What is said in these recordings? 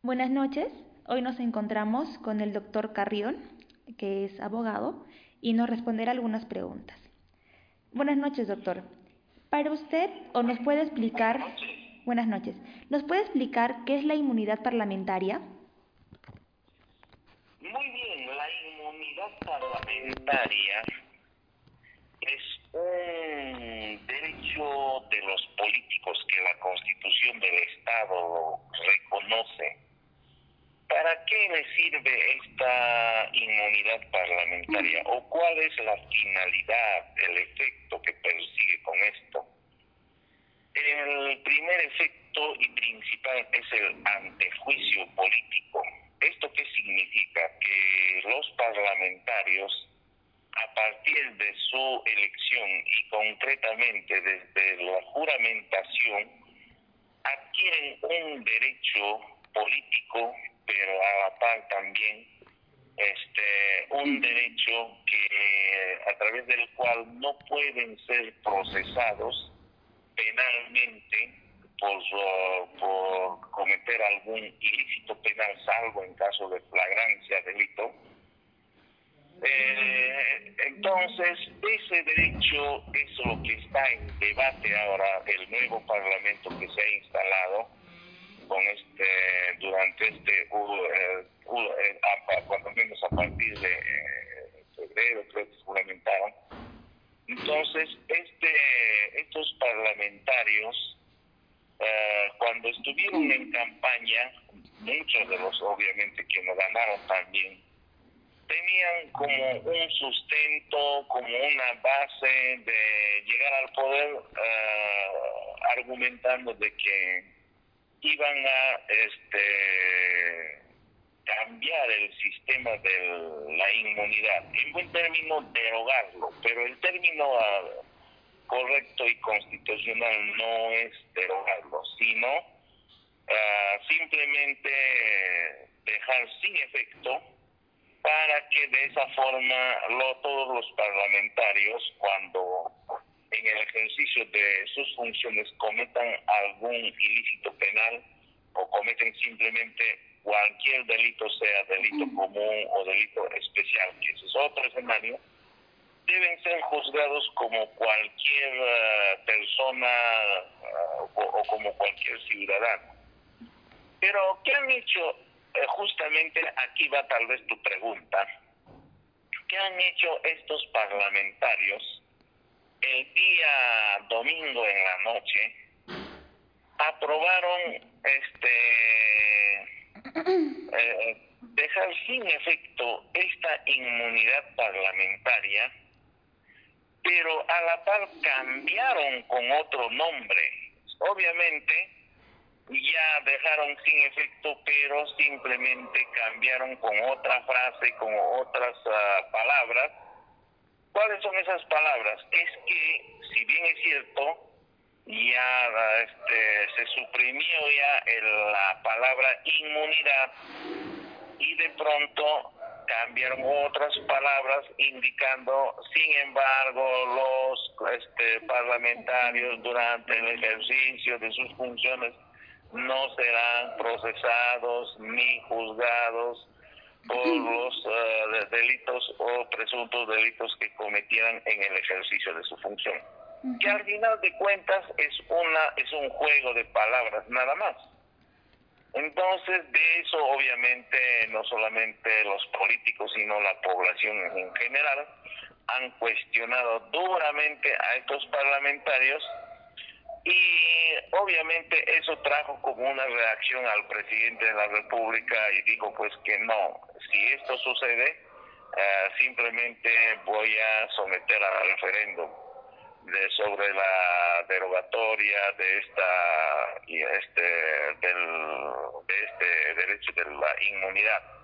Buenas noches. Hoy nos encontramos con el doctor Carrión, que es abogado, y nos responderá algunas preguntas. Buenas noches, doctor. Para usted, o nos puede explicar... Buenas noches. ¿Nos puede explicar qué es la inmunidad parlamentaria? Muy bien, la inmunidad parlamentaria es un derecho de los políticos que la Constitución del Estado reconoce. ¿Para qué le sirve esta inmunidad parlamentaria o cuál es la finalidad, el efecto que persigue con esto? El primer efecto y principal es el antejuicio político. ¿Esto qué significa? Que los parlamentarios, a partir de su elección y concretamente desde la juramentación, adquieren un derecho político, también este un derecho que a través del cual no pueden ser procesados penalmente por, por cometer algún ilícito penal, salvo en caso de flagrancia delito. Eh, entonces, ese derecho es lo que está en debate ahora el nuevo Parlamento que se ha instalado con este durante este uh, cuando menos a partir de febrero creo que juramentaron. Entonces este estos parlamentarios uh, cuando estuvieron en campaña muchos de los obviamente que no ganaron también tenían como un sustento como una base de llegar al poder uh, argumentando de que iban a este cambiar el sistema de la inmunidad, en buen término derogarlo, pero el término uh, correcto y constitucional no es derogarlo, sino uh, simplemente dejar sin efecto para que de esa forma lo, todos los parlamentarios cuando en el ejercicio de sus funciones cometan algún ilícito penal o cometen simplemente cualquier delito, sea delito común o delito especial, que ese es otro escenario, deben ser juzgados como cualquier uh, persona uh, o, o, como cualquier ciudadano. Pero, ¿qué han hecho? Eh, justamente aquí va tal vez tu pregunta. ¿Qué han hecho estos parlamentarios? el día domingo en la noche aprobaron este eh, dejar sin efecto esta inmunidad parlamentaria pero a la par cambiaron con otro nombre obviamente ya dejaron sin efecto pero simplemente cambiaron con otra frase con otras uh, palabras ¿Cuáles son esas palabras? Es que, si bien es cierto, ya este, se suprimió ya el, la palabra inmunidad y de pronto cambiaron otras palabras indicando, sin embargo, los este, parlamentarios durante el ejercicio de sus funciones no serán procesados ni juzgados por los uh, delitos o presuntos delitos que cometieran en el ejercicio de su función. Que al final de cuentas es una es un juego de palabras nada más. Entonces, de eso obviamente no solamente los políticos, sino la población en general han cuestionado duramente a estos parlamentarios y obviamente eso trajo como una reacción al presidente de la República y dijo pues que no, si esto sucede, uh, simplemente voy a someter al referéndum de sobre la derogatoria de esta este del de este derecho de la inmunidad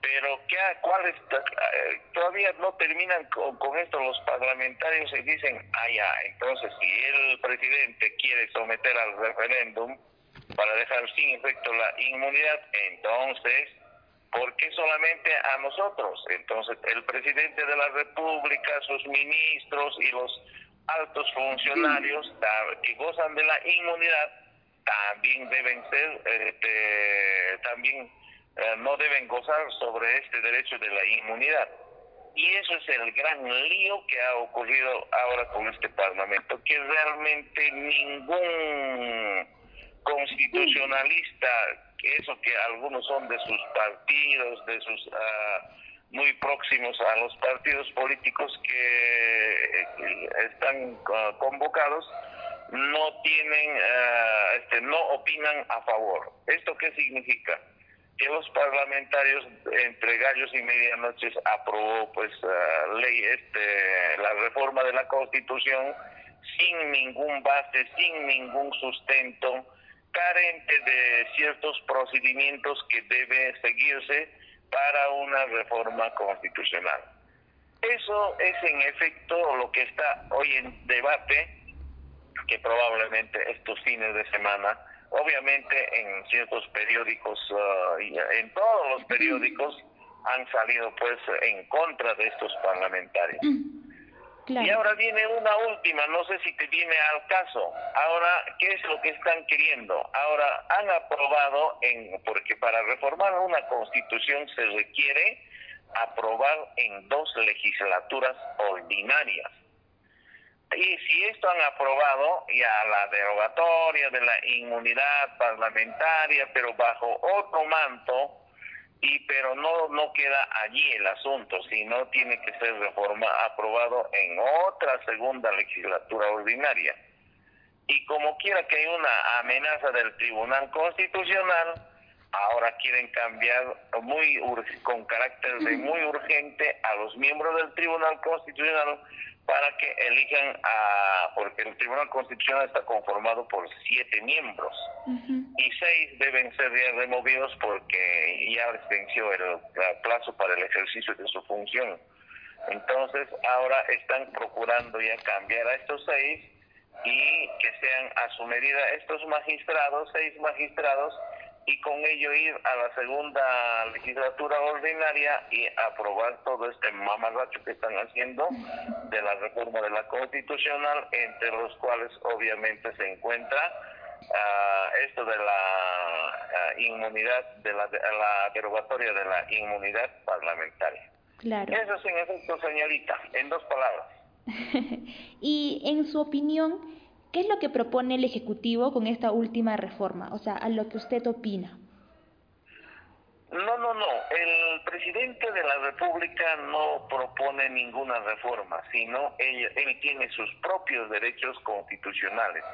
pero ¿qué, cuál es, eh, todavía no terminan con, con, esto los parlamentarios y dicen, ah ya, entonces si el presidente quiere someter al referéndum para dejar sin efecto la inmunidad, entonces, ¿por qué solamente a nosotros? Entonces, el presidente de la República, sus ministros y los altos funcionarios que gozan de la inmunidad también deben ser este, también eh, no deben gozar sobre este derecho de la inmunidad. Y eso es el gran lío que ha ocurrido ahora con este Parlamento, que realmente ningún constitucionalista, eso que algunos son de sus partidos, de sus ah, muy próximos a los partidos políticos que, están ah, convocados, no tienen, ah, este, no opinan a favor. ¿Esto qué significa? que los parlamentarios entre gallos y medianoches aprobó pues ley este la reforma de la Constitución sin ningún base, sin ningún sustento, carente de ciertos procedimientos que debe seguirse para una reforma constitucional. Eso es en efecto lo que está hoy en debate, que probablemente estos fines de semana Obviamente en ciertos periódicos, uh, en todos los periódicos han salido pues en contra de estos parlamentarios. Y ahora viene una última, no sé si te viene al caso. Ahora, ¿qué es lo que están queriendo? Ahora han aprobado, en, porque para reformar una constitución se requiere aprobar en dos legislaturas ordinarias. Y si esto han aprobado ya la derogatoria de la inmunidad parlamentaria, pero bajo otro manto, y pero no no queda allí el asunto, sino tiene que ser reforma aprobado en otra segunda legislatura ordinaria. Y como quiera que hay una amenaza del Tribunal Constitucional, ahora quieren cambiar muy con carácter de muy urgente a los miembros del Tribunal Constitucional para que elijan a, porque el Tribunal Constitucional está conformado por siete miembros. Y seis deben ser removidos porque ya venció el, plazo para el ejercicio de su función. Entonces ahora están procurando ya cambiar a estos seis y que sean a su medida estos magistrados, seis magistrados, y con ello ir a la segunda legislatura ordinaria y aprobar todo este mamarracho que están haciendo de la reforma de la constitucional, entre los cuales obviamente se encuentra ah, esto de la ah, inmunidad, de la, la derogatoria de la inmunidad parlamentaria. Claro. Eso es en efecto, señorita, en dos palabras. y en su opinión, ¿Qué es lo que propone el Ejecutivo con esta última reforma? O sea, a lo que usted opina. No, no, no. El presidente de la República no propone ninguna reforma, sino él, él tiene sus propios derechos constitucionales.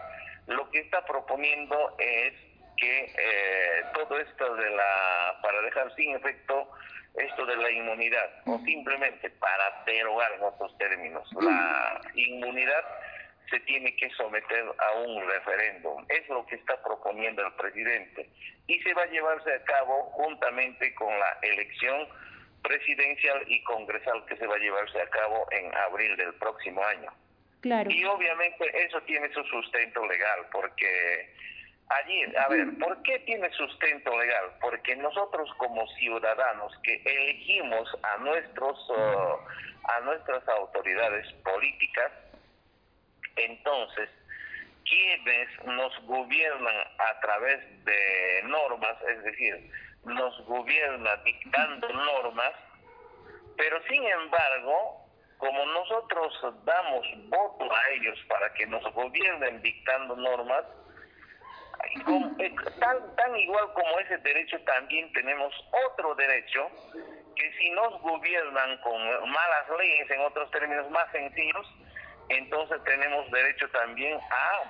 Lo que está proponiendo es que eh, todo esto de la, para dejar sin efecto esto de la inmunidad, o simplemente para derogar en otros términos, la inmunidad se tiene que someter a un referéndum. Es lo que está proponiendo el presidente. Y se va a llevarse a cabo juntamente con la elección presidencial y congresal que se va a llevarse a cabo en abril del próximo año. Claro. Y obviamente eso tiene su sustento legal, porque allí, a ver, ¿por qué tiene sustento legal? Porque nosotros como ciudadanos que elegimos a nuestros uh, a nuestras autoridades políticas entonces, quienes nos gobiernan a través de normas, es decir, nos gobiernan dictando normas, pero sin embargo, como nosotros damos voto a ellos para que nos gobiernen dictando normas, eh, tan, tan igual como ese derecho también tenemos otro derecho que si nos gobiernan con malas leyes, en otros términos más sencillos, entonces tenemos derecho también a,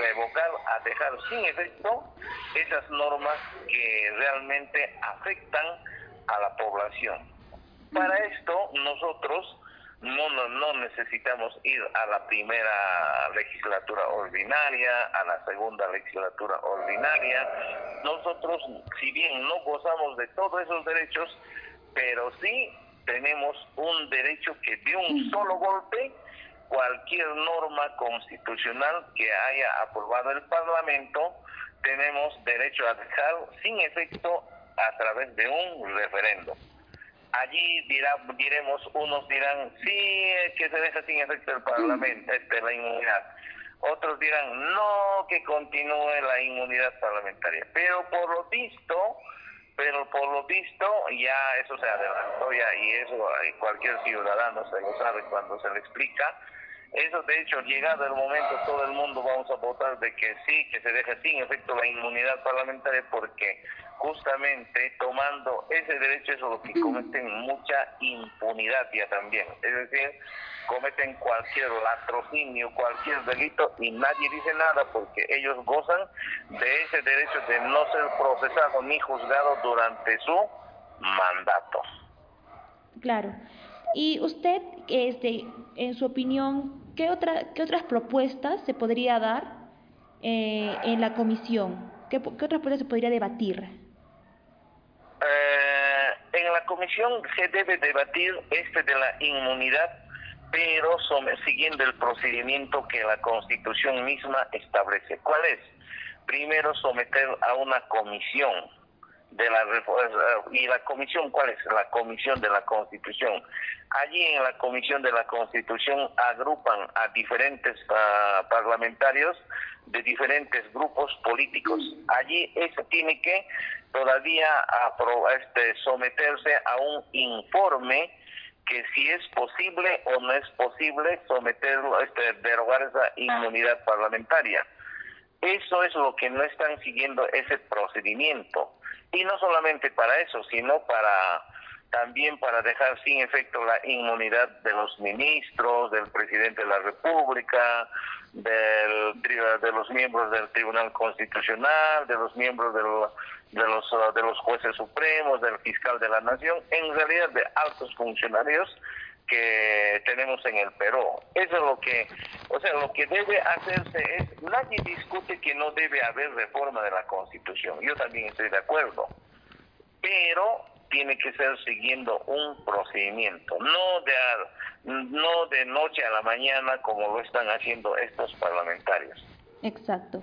revocar, a dejar sin efecto esas normas que realmente afectan a la población. Para esto nosotros no, no, no, necesitamos ir a la primera legislatura ordinaria, a la segunda legislatura ordinaria. Nosotros, si bien no gozamos de todos esos derechos, pero sí tenemos un derecho que de un solo golpe cualquier norma constitucional que haya aprobado el Parlamento, tenemos derecho a dejar sin efecto a través de un referendo. Allí dirá, diremos, unos dirán, sí, que se deja sin efecto el Parlamento, este, la inmunidad. otros dirán no que continúe la inmunidad parlamentaria. Pero por lo visto, pero por lo visto ya eso se adelantó ya y eso cualquier ciudadano se lo sabe cuando se le explica. Eso de hecho, llegado el momento, todo el mundo vamos a votar de que sí, que se deje sin efecto la inmunidad parlamentaria porque justamente tomando ese derecho es lo que cometen mucha impunidad ya también. Es decir, cometen cualquier latrocinio, cualquier delito y nadie dice nada porque ellos gozan de ese derecho de no ser procesado ni juzgado durante su mandato. Claro. Y usted, este, en su opinión, ¿qué, otra, qué otras propuestas se podría dar eh, en la comisión? ¿Qué, ¿Qué otras propuestas se podría debatir? Eh, en la comisión se debe debatir este de la inmunidad pero siguiendo el procedimiento que la Constitución misma establece. ¿Cuál es? Primero someter a una comisión de la y la comisión cuál es la comisión de la Constitución allí en la comisión de la Constitución agrupan a diferentes ah, parlamentarios de diferentes grupos políticos allí eso tiene que todavía este, someterse a un informe que si es posible o no es posible someterlo, este, derogar esa inmunidad parlamentaria. Eso es lo que no están siguiendo ese procedimiento. Y no solamente para eso, sino para también para dejar sin efecto la inmunidad de los ministros, del presidente de la República, del, de los miembros del Tribunal Constitucional, de los miembros de, los, de los jueces supremos, del fiscal de la Nación, en realidad de altos funcionarios que tenemos en el Perú. Eso es lo que, o sea, lo que debe hacerse es, nadie discute que no debe haber reforma de la Constitución. Yo también estoy de acuerdo. Pero tiene que ser siguiendo un procedimiento, no de, no de noche a la mañana como lo están haciendo estos parlamentarios. Exacto.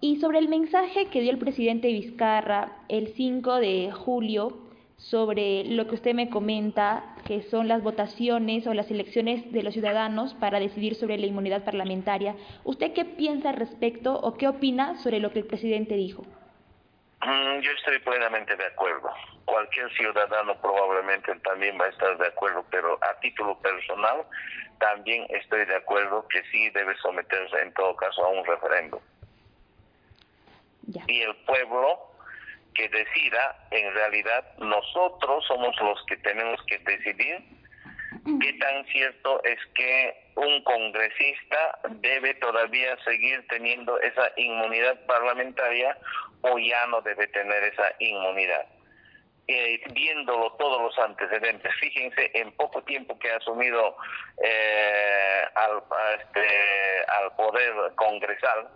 Y sobre el mensaje que dio el presidente Vizcarra el 5 de julio sobre lo que usted me comenta, que son las votaciones o las elecciones de los ciudadanos para decidir sobre la inmunidad parlamentaria, ¿usted qué piensa al respecto o qué opina sobre lo que el presidente dijo? Mm, yo estoy plenamente de acuerdo. Cualquier ciudadano probablemente también va a estar de acuerdo, pero a título personal también estoy de acuerdo que sí debe someterse en todo caso a un referéndum. Y el pueblo que decida, en realidad nosotros somos los que tenemos que decidir qué tan cierto es que un congresista debe todavía seguir teniendo esa inmunidad parlamentaria o ya no debe tener esa inmunidad. Eh, viéndolo todos los antecedentes, fíjense en poco tiempo que ha asumido eh, al, este, al poder congresal,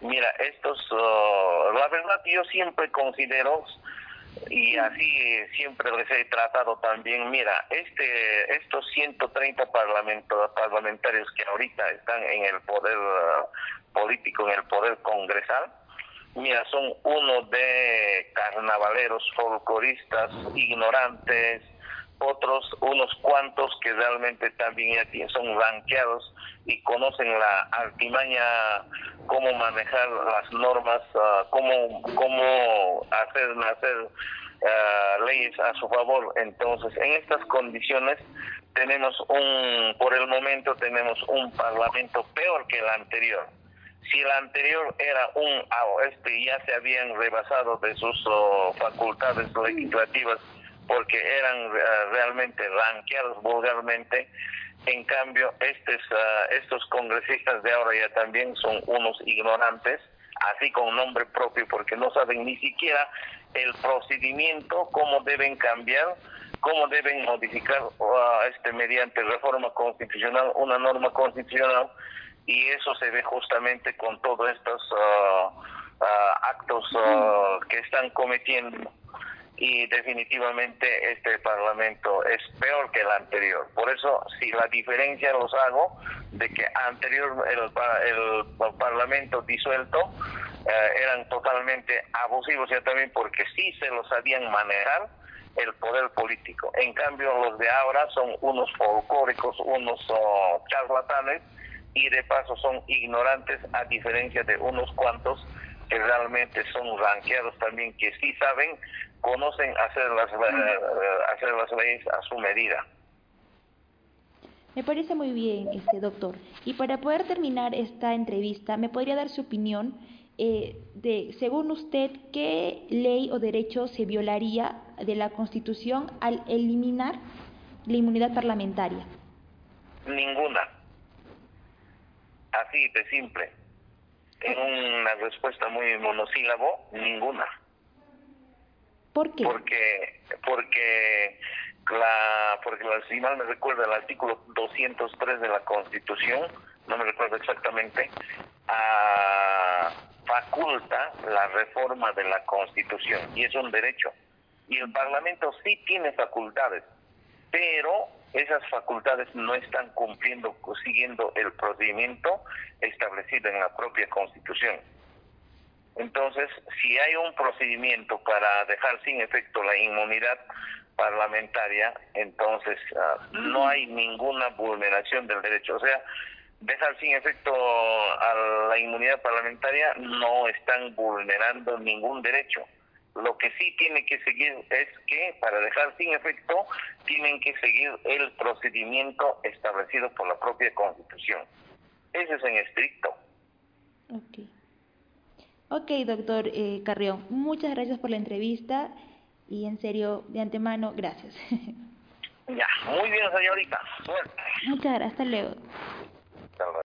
mira, estos, uh, la verdad yo siempre considero y así siempre les he tratado también, mira, este estos 130 parlamentarios que ahorita están en el poder uh, político, en el poder congresal, mira, son uno de carnavaleros, folcloristas, ignorantes, otros unos cuantos que realmente también ya son ranqueados y conocen la artimaña, cómo manejar las normas, uh, cómo, cómo hacer nacer uh, leyes a su favor. Entonces, en estas condiciones tenemos un, por el momento tenemos un parlamento peor que el anterior si el anterior era un este ya se habían rebasado de sus oh, facultades legislativas porque eran eh, realmente ranqueados vulgarmente. En cambio estos ah, estos congresistas de ahora ya también son unos ignorantes así con nombre propio porque no saben ni siquiera el procedimiento cómo deben cambiar cómo deben modificar ah, este mediante reforma constitucional una norma constitucional. Y eso se ve justamente con todos estos uh, uh, actos uh, que están cometiendo y definitivamente este parlamento es peor que el anterior. Por eso, si la diferencia los hago de que anterior el, el parlamento disuelto eran totalmente abusivos, ya también porque sí se lo sabían manejar el poder político. En cambio, los de ahora son unos folclóricos, unos charlatanes y de paso son ignorantes a diferencia de unos cuantos que realmente son ranqueados también, que sí saben, conocen hacer las, eh, hacer las leyes a su medida. Me parece muy bien, este doctor. Y para poder terminar esta entrevista, ¿me podría dar su opinión eh, de, según usted, qué ley o derecho se violaría de la Constitución al eliminar la inmunidad parlamentaria? Ninguna. Así de simple. En una respuesta muy monosílabo, ninguna. ¿Por qué? Porque, porque la, porque si mal me recuerda el artículo 203 de la Constitución, no me recuerdo exactamente, a, faculta la reforma de la Constitución y es un derecho. Y el Parlamento sí tiene facultades, pero esas facultades no están cumpliendo, siguiendo el procedimiento establecido en la propia Constitución. Entonces, si hay un procedimiento para dejar sin efecto la inmunidad parlamentaria, entonces ah, no hay ninguna vulneración del derecho. O sea, dejar sin efecto a la inmunidad parlamentaria no están vulnerando ningún derecho. Lo que sí tiene que seguir es que para dejar sin efecto tienen que seguir el procedimiento establecido por la propia Constitución. Eso es en estricto. Ok. Ok, doctor eh, Carrión, muchas gracias por la entrevista y en serio, de antemano, gracias. Ya, muy bien, señorita. Suerte. Muchas gracias, hasta luego.